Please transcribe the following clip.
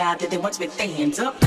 slide that they once with their hands up.